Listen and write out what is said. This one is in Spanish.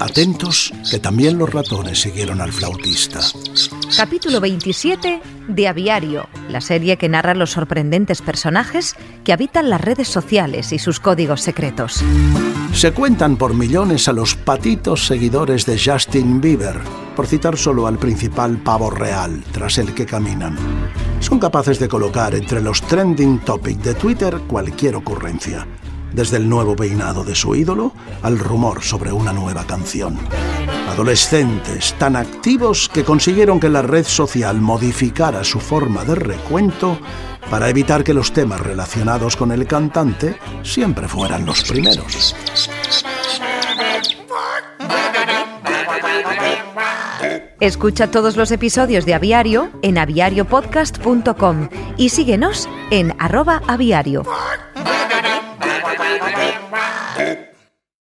Atentos, que también los ratones siguieron al flautista. Capítulo 27 de Aviario, la serie que narra los sorprendentes personajes que habitan las redes sociales y sus códigos secretos. Se cuentan por millones a los patitos seguidores de Justin Bieber, por citar solo al principal pavo real tras el que caminan. Son capaces de colocar entre los trending topics de Twitter cualquier ocurrencia desde el nuevo peinado de su ídolo al rumor sobre una nueva canción. Adolescentes tan activos que consiguieron que la red social modificara su forma de recuento para evitar que los temas relacionados con el cantante siempre fueran los primeros. Escucha todos los episodios de Aviario en aviariopodcast.com y síguenos en arroba aviario. Amen.